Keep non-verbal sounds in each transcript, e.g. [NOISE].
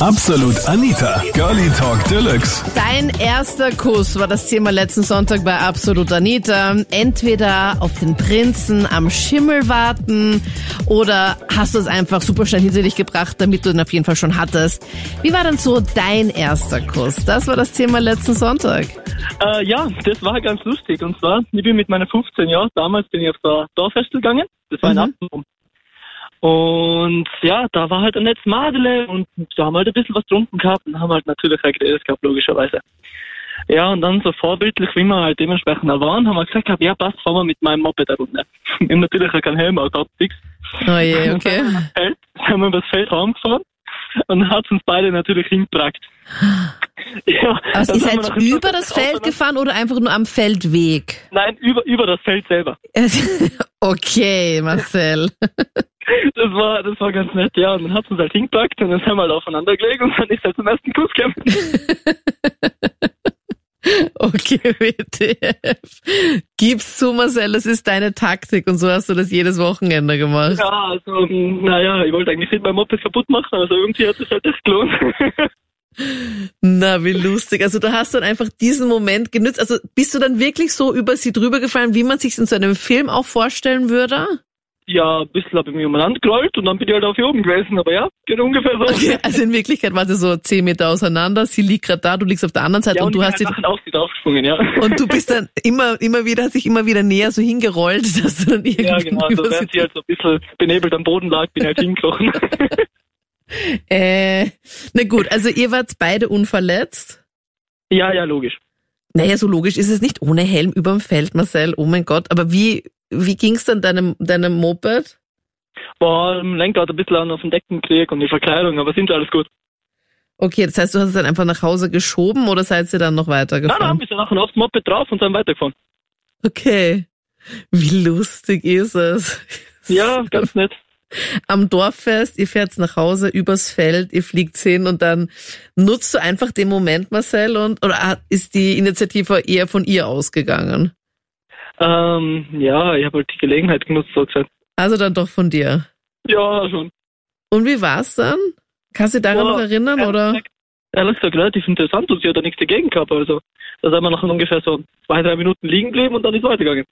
Absolut Anita, Girlie Talk Deluxe. Dein erster Kuss war das Thema letzten Sonntag bei Absolut Anita. Entweder auf den Prinzen am Schimmel warten oder hast du es einfach super schnell hinter dich gebracht, damit du ihn auf jeden Fall schon hattest. Wie war denn so dein erster Kuss? Das war das Thema letzten Sonntag. Äh, ja, das war ganz lustig. Und zwar, ich bin mit meinen 15 Jahren, damals bin ich auf der Dorffest gegangen. Das war in Mhm. Appenrum. Und ja, da war halt ein nettes Madele und da haben wir halt ein bisschen was getrunken gehabt und haben halt natürlich ein geredet gehabt, logischerweise. Ja, und dann so vorbildlich, wie wir halt dementsprechend waren, haben wir gesagt, gehabt, ja passt, fahren wir mit meinem Moped eine Runde. Ich hab natürlich auch keinen Helm, auch gehabt, nix. Oh je, okay. Feld, [LAUGHS] haben wir über das Feld heimgefahren und dann hat uns beide natürlich hingebracht. [GASPS] Ja, dann ihr seid über das Feld gefahren oder einfach nur am Feldweg? Nein, über, über das Feld selber. [LAUGHS] okay, Marcel. [LAUGHS] Das war, das war ganz nett, ja. Und dann hat uns halt hingepackt und dann haben wir halt aufeinander gelegt und dann ist halt zum ersten Kuss gekommen. [LAUGHS] Okay, WTF. Gib's zu, Marcel, das ist deine Taktik und so hast du das jedes Wochenende gemacht. Ja, also, naja, ich wollte eigentlich nicht mein Moped kaputt machen, also irgendwie hat es halt echt gelohnt. Na, wie lustig. Also du hast dann einfach diesen Moment genützt. Also bist du dann wirklich so über sie drüber gefallen, wie man sich in so einem Film auch vorstellen würde? Ja, ein bisschen habe ich mich umeinander gerollt und dann bin ich halt auf hier oben gewesen, aber ja, geht ungefähr so. Okay, also in Wirklichkeit war sie so zehn Meter auseinander. Sie liegt gerade da, du liegst auf der anderen Seite Ja, und und du hast sie nachher auf sie draufgesprungen, ja. und du bist dann immer, immer wieder, hast dich immer wieder näher so hingerollt, [LAUGHS] dass du dann irgendwie Ja, genau, also während sie sie halt so ein bisschen benebelt am Boden lag, bin ich halt hingekrochen. [LAUGHS] Äh, na gut, also ihr wart beide unverletzt. ja, ja, logisch. Naja, so logisch ist es nicht ohne Helm überm Feld, Marcel. Oh mein Gott. Aber wie, wie ging's dann deinem, deinem Moped? War im Lenkrad ein bisschen auf den Decken gekriegt und die Verkleidung, aber sind alles gut. Okay, das heißt, du hast es dann einfach nach Hause geschoben oder seid ihr dann noch Nein, nein, weitergefahren? wir sind nachher aufs Moped drauf und sind weitergefahren. Okay. Wie lustig ist es? Ja, ganz nett. Am Dorffest, ihr fährt nach Hause übers Feld, ihr fliegt hin und dann nutzt du einfach den Moment, Marcel, und oder ist die Initiative eher von ihr ausgegangen? Ähm, ja, ich habe halt die Gelegenheit genutzt, so gesagt. Also dann doch von dir. Ja, schon. Und wie war's dann? Kannst du dich daran Ja, noch erinnern, ehrlich oder? gesagt- Ehrlich gesagt, relativ interessant und sie hat da nichts dagegen gehabt. Also, da sind wir nach ungefähr so zwei, drei Minuten liegen geblieben und dann ist weitergegangen.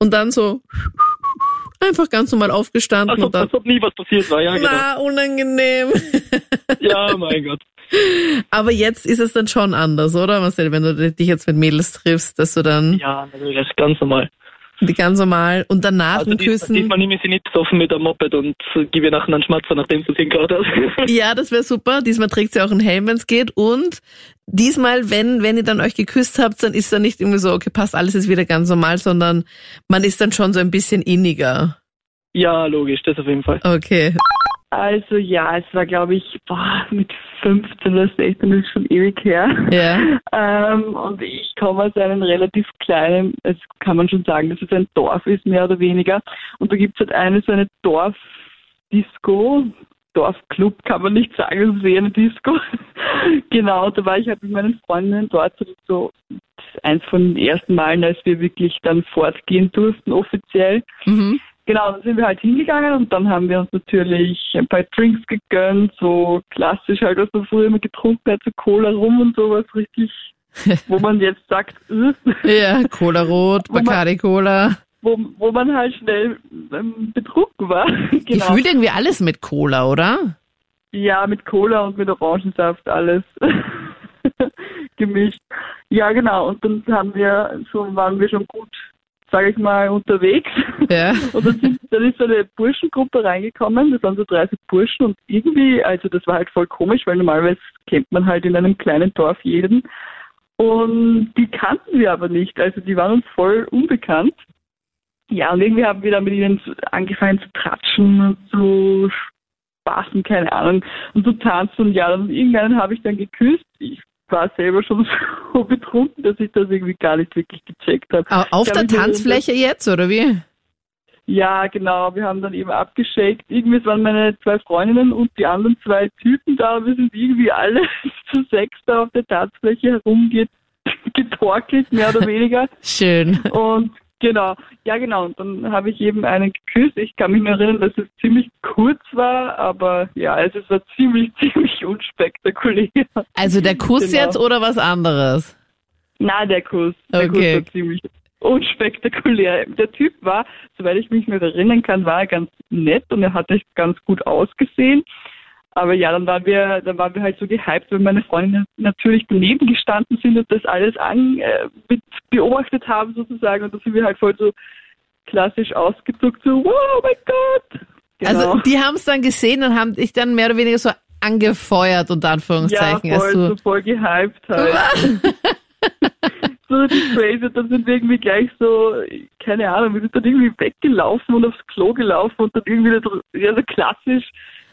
Und dann so einfach ganz normal aufgestanden Als und dann. als ob nie was passiert war, ja, genau. Na, unangenehm. Ja, mein Gott. Aber jetzt ist es dann schon anders, oder, Marcel, wenn du dich jetzt mit Mädels triffst, dass du dann Ja, natürlich, das ist ganz normal. die ganz normal und danach Also, ein dies, Küssen. diesmal nehme ich sie nicht besoffen mit dem Moped und gebe ihr nachher einen Schmatzer, nachdem sie es hingehört hat. [LAUGHS] Ja, das wäre super. Diesmal trägt sie auch einen Helm, wenn es geht. Und diesmal, wenn, wenn ihr dann euch geküsst habt, dann ist dann nicht irgendwie so, okay, passt, alles ist wieder ganz normal, sondern man ist dann schon so ein bisschen inniger. ja, logisch, das auf jeden Fall. Okay. Also ja, es war glaube ich boah, mit 15 oder 16, das ist schon ewig her. Ja. Ähm, und ich komme aus einem relativ kleinen, es kann man schon sagen, dass es ein Dorf ist, mehr oder weniger. Und da gibt es halt eine so eine Dorfdisco, Dorfclub kann man nicht sagen, es ist eher eine Disco. [LAUGHS] genau, da war ich halt mit meinen Freundinnen dort, so, so eins von den ersten Malen, als wir wirklich dann fortgehen durften, offiziell. Mhm. Genau, dann sind wir halt hingegangen und dann haben wir uns natürlich ein paar Drinks gegönnt, so klassisch halt, was man früher immer getrunken hat, so Cola rum und sowas richtig, wo man jetzt sagt, [LAUGHS] äh, Ja, Cola Rot, Bacardi Cola. wo, wo man halt schnell ähm, betrunken war. [LAUGHS] genau. Gefühlt irgendwie alles mit Cola, oder? Ja, mit Cola und mit Orangensaft alles [LAUGHS] gemischt. Ja, genau. Und dann haben wir schon, waren wir schon gut, sage ich mal, unterwegs. Ja. [LAUGHS] Und dann, sind, dann ist so eine Burschengruppe reingekommen, das waren so 30 Burschen und irgendwie, also das war halt voll komisch, weil normalerweise kennt man halt in einem kleinen Dorf jeden. Und die kannten wir aber nicht, also die waren uns voll unbekannt. Ja, und irgendwie haben wir dann mit ihnen angefangen zu tratschen und zu spaßen, keine Ahnung, und zu tanzen. Und ja, dann irgendeinen habe ich dann geküsst. Ich war selber schon [LAUGHS] so betrunken, dass ich das irgendwie gar nicht wirklich gecheckt habe. Au- Auf der Tanzfläche jetzt, oder wie? Ja, genau. Wir haben dann eben abgeschickt. Irgendwie waren meine zwei Freundinnen und die anderen zwei Typen da. Wir sind irgendwie alle [LAUGHS] zu sechs da auf der Tanzfläche herumgetorkelt, [LAUGHS] mehr oder weniger. Schön. Und Genau, ja genau. Und dann habe ich eben einen geküsst. Ich kann mich nur erinnern, dass es ziemlich kurz war, aber ja, also es war ziemlich, [LAUGHS] ziemlich unspektakulär. Also der Kuss Genau. jetzt oder was anderes? Na, der Kuss. Der Okay. Kuss war ziemlich unspektakulär. Der Typ war, soweit ich mich noch erinnern kann, war er ganz nett und er hat echt ganz gut ausgesehen. Aber ja, dann waren wir, dann waren wir halt so gehypt, weil meine Freunde natürlich daneben gestanden sind und das alles an, äh, mit beobachtet haben sozusagen. Und da sind wir halt voll so klassisch ausgedruckt, so, wow, oh mein Gott. Genau. Also die haben es dann gesehen und haben dich dann mehr oder weniger so angefeuert, unter ja, Anführungszeichen. voll, als so du, voll gehypt halt. [LAUGHS] so die crazy, und dann sind wir irgendwie gleich so, keine Ahnung, wir sind dann irgendwie weggelaufen und aufs Klo gelaufen und dann irgendwie, ja, so klassisch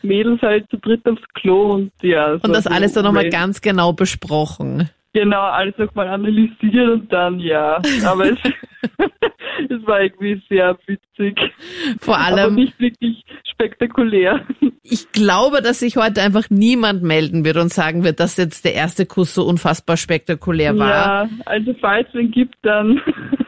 Mädels halt zu dritt aufs Klo und ja. und das alles dann nochmal ganz genau besprochen. Genau, alles nochmal analysiert und dann ja. Aber es, [LAUGHS] es war irgendwie sehr witzig. Vor aber allem, nicht wirklich spektakulär. ich glaube, dass sich heute einfach niemand melden wird und sagen wird, dass jetzt der erste Kuss so unfassbar spektakulär war. Ja, also falls es einen gibt, dann,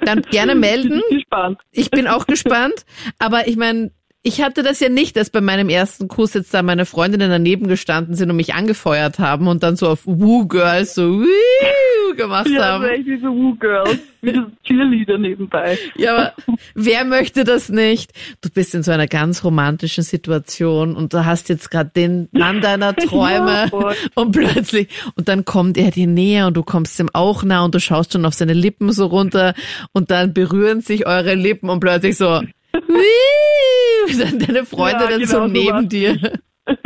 Dann gerne melden. [LAUGHS] bin ich gespannt. Ich bin auch gespannt, aber ich meine, ich hatte das ja nicht, dass bei meinem ersten Kuss jetzt da meine Freundinnen daneben gestanden sind und mich angefeuert haben und dann so auf Woo Girls so Woo gemacht Ja, haben. so echt wie so Woo Girls, wie das Cheerleader nebenbei. Ja, aber wer möchte das nicht? Du bist in so einer ganz romantischen Situation und du hast jetzt gerade den Mann deiner [LAUGHS] Träume Ja, und plötzlich und dann kommt er dir näher und du kommst ihm auch nah und du schaust schon auf seine Lippen so runter und dann berühren sich eure Lippen und plötzlich so [LAUGHS] Wii! [LAUGHS] deine Freunde Ja, dann genau so so neben war's. dir. [LAUGHS]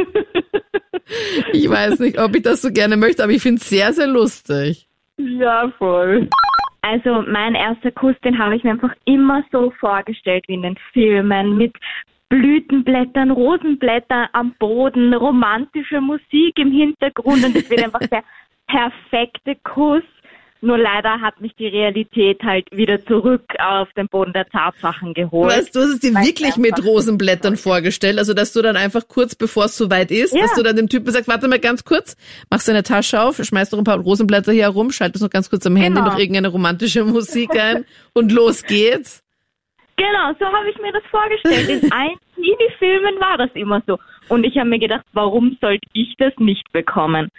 Ich weiß nicht, ob ich das so gerne möchte, aber ich finde es sehr, sehr lustig. Ja, voll. Also mein erster Kuss, den habe ich mir einfach immer so vorgestellt wie in den Filmen mit Blütenblättern, Rosenblättern am Boden, romantische Musik im Hintergrund und es wird einfach der [LAUGHS] perfekte Kuss. Nur leider hat mich die Realität halt wieder zurück auf den Boden der Tatsachen geholt. Weißt du, hast es dir Weil wirklich mit Rosenblättern vorgestellt? Also, dass du dann einfach kurz bevor es soweit ist, Ja. dass du dann dem Typen sagst, warte mal ganz kurz, machst deine Tasche auf, schmeißt doch ein paar Rosenblätter hier herum, schaltest noch ganz kurz am Handy Genau. noch irgendeine romantische [LAUGHS] Musik ein und los geht's. Genau, so habe ich mir das vorgestellt. In [LAUGHS] allen Teenie-Filmen war das immer so. Und ich habe mir gedacht, warum sollte ich das nicht bekommen?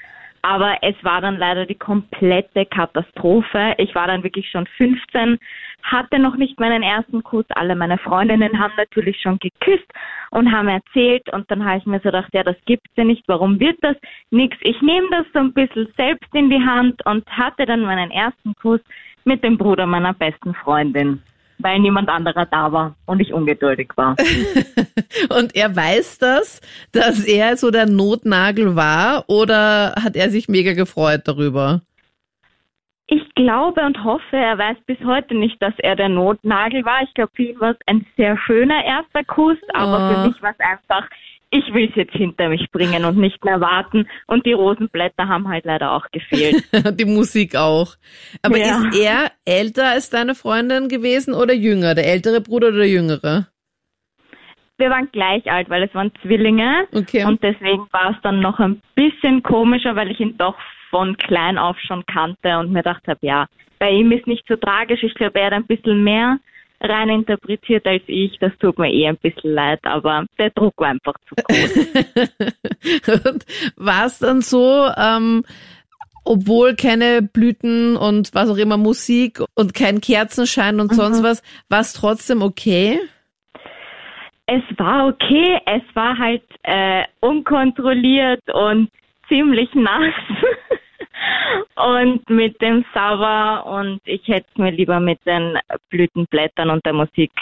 Aber es war dann leider die komplette Katastrophe. Ich war dann wirklich schon 15, hatte noch nicht meinen ersten Kuss. Alle meine Freundinnen haben natürlich schon geküsst und haben erzählt. Und dann habe ich mir so gedacht, ja, das gibt's ja nicht. Warum wird das nix? Ich nehme das so ein bisschen selbst in die Hand und hatte dann meinen ersten Kuss mit dem Bruder meiner besten Freundin weil niemand anderer da war und ich ungeduldig war. [LAUGHS] Und er weiß das, dass er so der Notnagel war oder hat er sich mega gefreut darüber? Ich glaube und hoffe, er weiß bis heute nicht, dass er der Notnagel war. Ich glaube, für ihn war es ein sehr schöner erster Kuss, aber Oh. für mich war es einfach, ich will es jetzt hinter mich bringen und nicht mehr warten. Und die Rosenblätter haben halt leider auch gefehlt. [LAUGHS] Die Musik auch. Aber Ja. ist er älter als deine Freundin gewesen oder jünger? Der ältere Bruder oder der jüngere? Wir waren gleich alt, weil es waren Zwillinge. Okay. Und deswegen war es dann noch ein bisschen komischer, weil ich ihn doch von klein auf schon kannte und mir gedacht habe, ja, bei ihm ist nicht so tragisch. Ich glaube, er hat ein bisschen mehr rein interpretiert als ich. Das tut mir eh ein bisschen leid, aber der Druck war einfach zu groß. [LAUGHS] und war es dann so, ähm, obwohl keine Blüten und was auch immer Musik und kein Kerzenschein und sonst was, war es trotzdem okay? es war okay, es war halt äh, unkontrolliert und ziemlich nass. [LAUGHS] und mit dem Sauer und ich hätte es mir lieber mit den Blütenblättern und der Musik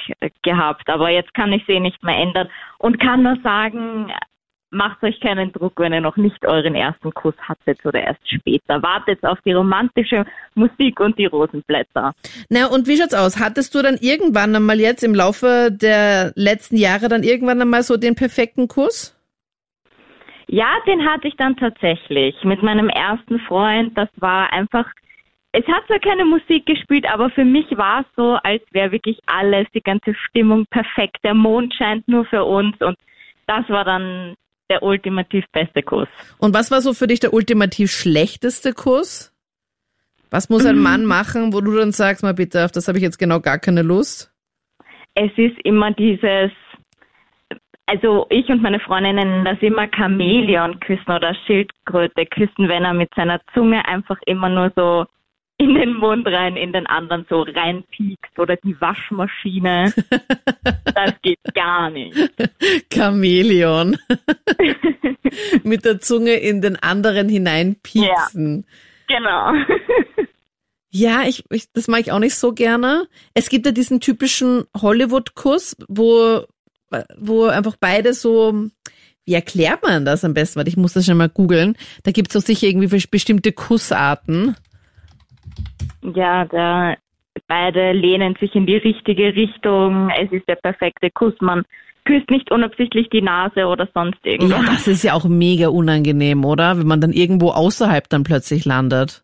gehabt. Aber jetzt kann ich sie nicht mehr ändern und kann nur sagen, macht euch keinen Druck, wenn ihr noch nicht euren ersten Kuss hattet oder erst später. Wartet auf die romantische Musik und die Rosenblätter. Na, und wie schaut's aus? Hattest du dann irgendwann einmal jetzt im Laufe der letzten Jahre dann irgendwann einmal so den perfekten Kuss? Ja, den hatte ich dann tatsächlich mit meinem ersten Freund. Das war einfach, es hat zwar keine Musik gespielt, aber für mich war es so, als wäre wirklich alles, die ganze Stimmung perfekt. Der Mond scheint nur für uns und das war dann der ultimativ beste Kuss. Und was war so für dich der ultimativ schlechteste Kuss? Was muss ein [CLEARS THROAT] Mann machen, wo du dann sagst, mal bitte, auf das habe ich jetzt genau gar keine Lust? Es ist immer dieses, also ich und meine Freundinnen nennen das immer Chamäleon küssen oder Schildkröte küssen, wenn er mit seiner Zunge einfach immer nur so in den Mund rein, in den anderen so reinpiekst oder die Waschmaschine. [LAUGHS] das geht gar nicht. Chamäleon. [LAUGHS] mit der Zunge in den anderen hineinpieksen. Ja, genau. Ja, ich, ich, das mag ich auch nicht so gerne. Es gibt ja diesen typischen Hollywood-Kuss, wo, wo einfach beide so, wie erklärt man das am besten? Ich muss das schon mal googeln. Da gibt es auch sicher irgendwie bestimmte Kussarten. Ja, da beide lehnen sich in die richtige Richtung. Es ist der perfekte Kuss. Man küsst nicht unabsichtlich die Nase oder sonst irgendwas. Ja, das ist ja auch mega unangenehm, oder? Wenn man dann irgendwo außerhalb dann plötzlich landet.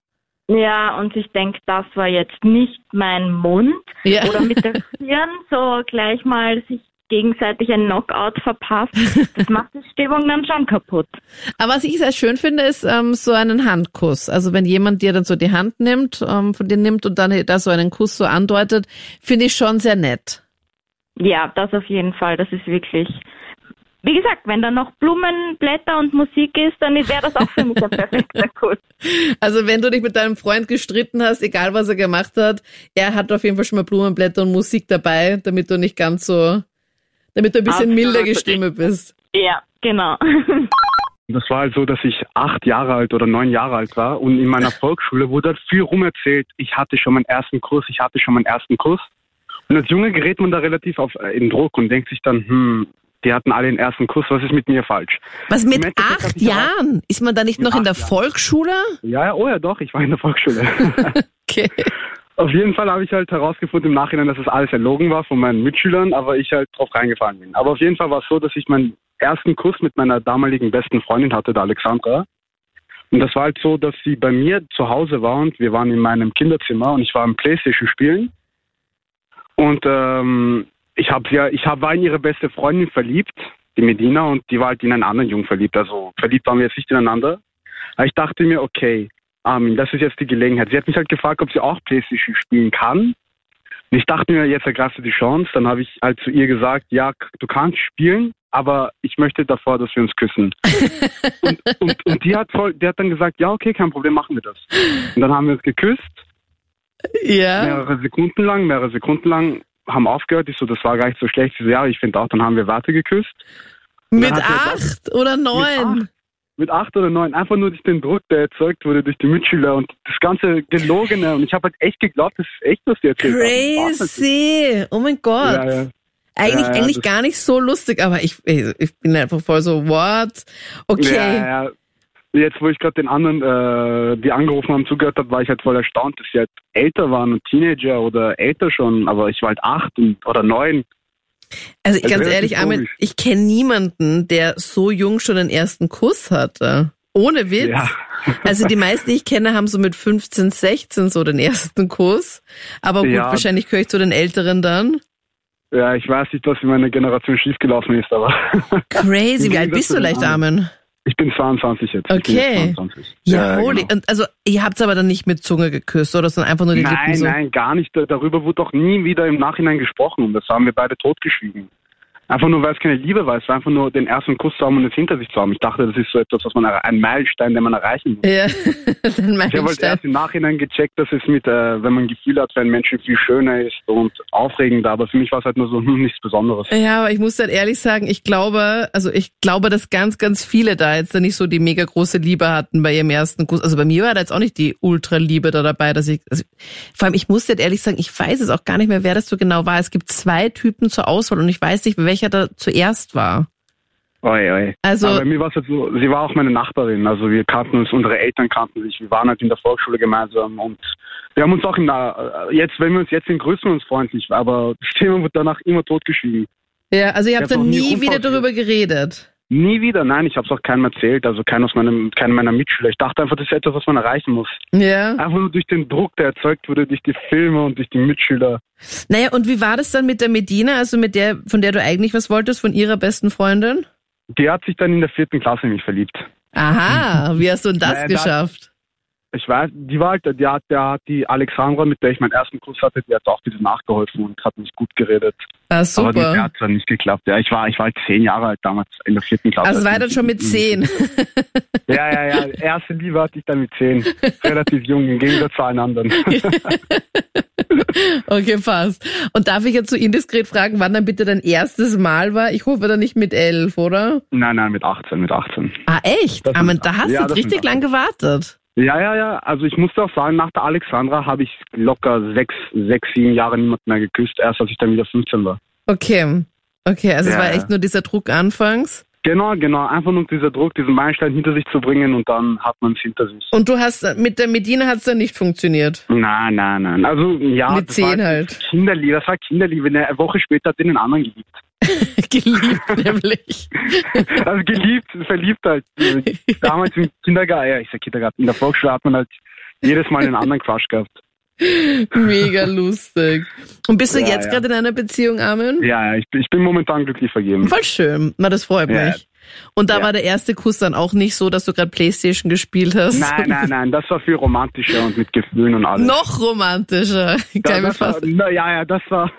Ja, und ich denke, das war jetzt nicht mein Mund. Ja. Oder mit der Stirn so gleich mal sich gegenseitig ein Knockout verpasst. Das macht die Stimmung dann schon kaputt. Aber was ich sehr schön finde, ist ähm, so einen Handkuss. Also wenn jemand dir dann so die Hand nimmt, ähm, von dir nimmt und dann da so einen Kuss so andeutet, finde ich schon sehr nett. Ja, das auf jeden Fall. Das ist wirklich. Wie gesagt, wenn da noch Blumen, Blätter und Musik ist, dann wäre das auch für mich ein perfekter Kuss. [LAUGHS] Also wenn du dich mit deinem Freund gestritten hast, egal was er gemacht hat, er hat auf jeden Fall schon mal Blumen, Blätter und Musik dabei, damit du nicht ganz so, damit du ein bisschen Absolut. milder gestimmt bist. Ja, genau. [LAUGHS] Das war halt so, dass ich acht Jahre alt oder neun Jahre alt war und in meiner Volksschule wurde halt viel rum erzählt, ich hatte schon meinen ersten Kurs, ich hatte schon meinen ersten Kurs. Und als Junge gerät man da relativ auf, äh, in Druck und denkt sich dann, hm, die hatten alle den ersten Kuss, was ist mit mir falsch? Was mit acht Jahren? Ist man da nicht noch in der Jahren. Volksschule? Ja, ja, oh ja, doch, ich war in der Volksschule. [LAUGHS] Okay. [LAUGHS] auf jeden Fall habe ich halt herausgefunden im Nachhinein, dass das alles erlogen war von meinen Mitschülern, aber ich halt drauf reingefallen bin. Aber auf jeden Fall war es so, dass ich meinen ersten Kuss mit meiner damaligen besten Freundin hatte, der Alexandra. Und das war halt so, dass sie bei mir zu Hause war und wir waren in meinem Kinderzimmer und ich war am Playstation spielen. Und ähm, ich habe ja, ich hab, war in ihre beste Freundin verliebt, die Medina, und die war halt in einen anderen Jungen verliebt. Also verliebt waren wir jetzt nicht ineinander. Aber ich dachte mir, okay, Armin, das ist jetzt die Gelegenheit. Sie hat mich halt gefragt, ob sie auch Playstation spielen kann. Und ich dachte mir, jetzt ergreifst du die Chance. Dann habe ich halt zu ihr gesagt, ja, du kannst spielen, aber ich möchte davor, dass wir uns küssen. [LAUGHS] und, und, und die hat voll, die hat dann gesagt, ja, okay, kein Problem, machen wir das. Und dann haben wir uns geküsst, Ja. mehrere Sekunden lang, mehrere Sekunden lang, haben aufgehört. Ich so, das war gar nicht so schlecht. Sie so, ja, ich finde auch, dann haben wir weiter geküsst. Mit acht oder neun? Mit acht oder neun, einfach nur durch den Druck, der erzeugt wurde durch die Mitschüler und das ganze Gelogene. Und ich habe halt echt geglaubt, das ist echt, was die erzählt haben. Crazy. Oh mein Gott. Ja, ja. Eigentlich, Ja, eigentlich gar nicht so lustig, aber ich, ich bin einfach voll so, what? Okay. Ja, ja. Jetzt, wo ich gerade den anderen, äh, die angerufen haben, zugehört habe, war ich halt voll erstaunt, dass sie halt älter waren und Teenager oder älter schon, aber ich war halt acht und, oder neun. Also Also ganz ehrlich, Armin, ich kenne niemanden, der so jung schon den ersten Kuss hatte. Ohne Witz. Ja. Also die meisten, die ich kenne, haben so mit 15, 16 so den ersten Kuss. Aber gut, Ja. wahrscheinlich gehöre ich zu den Älteren dann. Ja, ich weiß nicht, was in meiner Generation schiefgelaufen ist, aber Crazy. [LAUGHS] Wie alt bist du leicht? Armin? Ich bin 22 jetzt. Ich bin Okay. jetzt 22. Ja, holy. genau. Und also ihr habt's aber dann nicht mit Zunge geküsst, oder? Sondern einfach nur die Lippen Nein, so. nein, gar nicht. Da- Darüber wurde doch nie wieder im Nachhinein gesprochen und das haben wir beide totgeschwiegen. Einfach nur, weil es keine Liebe war. Es war einfach nur den ersten Kuss zu haben und es hinter sich zu haben. Ich dachte, das ist so etwas, was man, ein Meilenstein, den man erreichen muss. Ja, [LAUGHS] dann Ich habe halt Meilenstein. erst im Nachhinein gecheckt, dass es mit, äh, wenn man Gefühl hat einen Menschen viel schöner ist und aufregender, aber für mich war es halt nur so hm, [LAUGHS] nichts Besonderes. Ja, aber ich muss dann ehrlich sagen, ich glaube, also ich glaube, dass ganz, ganz viele da jetzt nicht so die mega große Liebe hatten bei ihrem ersten Kuss. Also bei mir war da jetzt auch nicht die Ultra-Liebe da dabei, dass ich, also vor allem, ich muss jetzt ehrlich sagen, ich weiß es auch gar nicht mehr, wer das so genau war. Es gibt zwei Typen zur Auswahl und ich weiß nicht, welcher da zuerst war. Oi, oi. Also- aber bei mir war es halt so, sie war auch meine Nachbarin, also wir kannten uns, unsere Eltern kannten sich, wir waren halt in der Volksschule gemeinsam und wir haben uns auch im, Na- jetzt, wenn wir uns jetzt sehen, grüßen wir uns freundlich, aber [LAUGHS] das Thema wird danach immer totgeschwiegen. Ja, also ihr habt Ja, dann nie wieder darüber geredet. Nie wieder, nein, ich habe es auch keinem erzählt, also keiner aus meinem, keiner meiner Mitschüler. Ich dachte einfach, das ist etwas, was man erreichen muss. Ja. Einfach nur durch den Druck, der erzeugt wurde, durch die Filme und durch die Mitschüler. Naja, und wie war das dann mit der Medina, also mit der, von der du eigentlich was wolltest, von ihrer besten Freundin? Die hat sich dann in der vierten Klasse in mich verliebt. Aha, wie hast du denn das Naja, geschafft? Ich weiß, die war halt, die hat, der hat die Alexandra, mit der ich meinen ersten Kuss hatte, die hat auch wieder nachgeholfen und hat mich gut geredet. Ah, Aber mit der super. hat dann nicht geklappt. Ja, ich war, ich war halt zehn Jahre alt damals, in der vierten Klasse. Also war das schon mit zehn. [LAUGHS] Ja, ja, ja. Erste Liebe hatte ich dann mit zehn. Relativ jung, im Gegensatz zu allen anderen. [LAUGHS] Okay, passt. Und darf ich jetzt so indiskret fragen, wann dann bitte dein erstes Mal war? Ich hoffe dann nicht mit elf, oder? nein, nein, mit 18, mit 18. Ah, echt? Das Aber sind- da hast ja, du jetzt das sind richtig lang gewartet. Ja, ja, ja. Also ich musste auch sagen, nach der Alexandra habe ich locker sechs, sechs, sieben Jahre niemand mehr geküsst, erst als ich dann wieder 15 war. Okay. Okay, also es Ja, war ja. echt nur dieser Druck anfangs. Genau, genau. Einfach nur dieser Druck, diesen Meilenstein hinter sich zu bringen und dann hat man es hinter sich. Und du hast mit der Medina hat es dann nicht funktioniert. Nein, nein, nein. Also ja, Mit das zehn war halt. Kinderliebe, das war Kinderliebe. Eine Woche später hat sie den anderen geliebt. [LAUGHS] Geliebt [LAUGHS] nämlich. Also geliebt, verliebt halt. [LAUGHS] Damals im Kindergarten, ja, ich sag Kindergarten, in der Volksschule hat man halt jedes Mal einen anderen Quatsch gehabt. Mega lustig. Und bist du Ja, jetzt ja. gerade in einer Beziehung, Armin? Ja, ich, bin- ich bin momentan glücklich vergeben. Voll schön. Na, das freut Ja. mich. Und da war der erste Kuss dann auch nicht so, dass du gerade Playstation gespielt hast. Nein, nein, nein, das war viel romantischer und mit Gefühlen und alles. Noch romantischer. Kann ich mir fast. na, ja, ja, das war.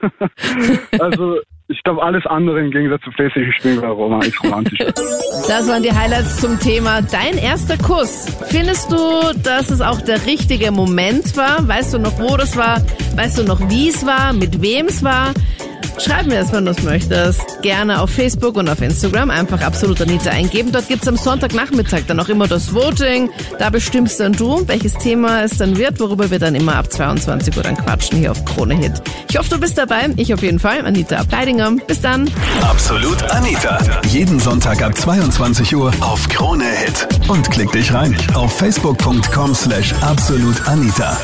[LAUGHS] also, ich glaube, alles andere im Gegensatz zu PlayStation spielen war rom ist romantischer. [LAUGHS] Das waren die Highlights zum Thema Dein erster Kuss. Findest du, dass es auch der richtige Moment war? Weißt du noch, wo das war? Weißt du noch, wie es war? Mit wem es war? Schreib mir das, wenn du es möchtest. Gerne auf Facebook und auf Instagram. Einfach absolut Anita eingeben. Dort gibt's am Sonntagnachmittag dann auch immer das Voting. Da bestimmst dann du, welches Thema es dann wird, worüber wir dann immer ab 22 Uhr dann quatschen hier auf Krone Hit. Ich hoffe, du bist dabei. Ich auf jeden Fall. Anita Ableidinger. Bis dann. Absolut Anita. Jeden Sonntag ab 22 Uhr auf Krone Hit. Und klick dich rein auf facebook.com slash absolutanita.